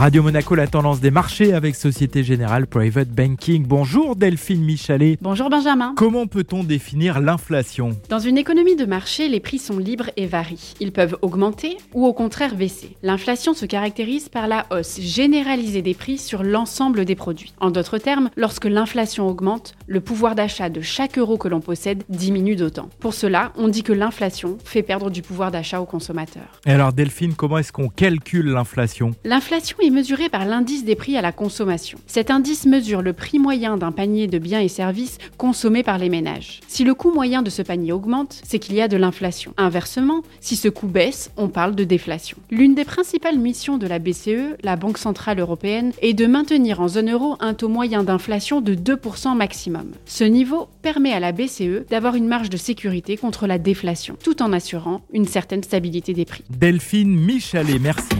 Radio Monaco, la tendance des marchés avec Société Générale Private Banking. Bonjour Delphine Michalet. Bonjour Benjamin. Comment peut-on définir l'inflation? Dans une économie de marché, les prix sont libres et varient. Ils peuvent augmenter ou au contraire baisser. L'inflation se caractérise par la hausse généralisée des prix sur l'ensemble des produits. En d'autres termes, lorsque l'inflation augmente, le pouvoir d'achat de chaque euro que l'on possède diminue d'autant. Pour cela, on dit que l'inflation fait perdre du pouvoir d'achat aux consommateurs. Et alors Delphine, comment est-ce qu'on calcule l'inflation? L'inflation est mesurée par l'indice des prix à la consommation. Cet indice mesure le prix moyen d'un panier de biens et services consommés par les ménages. Si le coût moyen de ce panier augmente, c'est qu'il y a de l'inflation. Inversement, si ce coût baisse, on parle de déflation. L'une des principales missions de la BCE, la Banque Centrale Européenne, est de maintenir en zone euro un taux moyen d'inflation de 2% maximum. Ce niveau permet à la BCE d'avoir une marge de sécurité contre la déflation, tout en assurant une certaine stabilité des prix. Delphine Michalet, merci.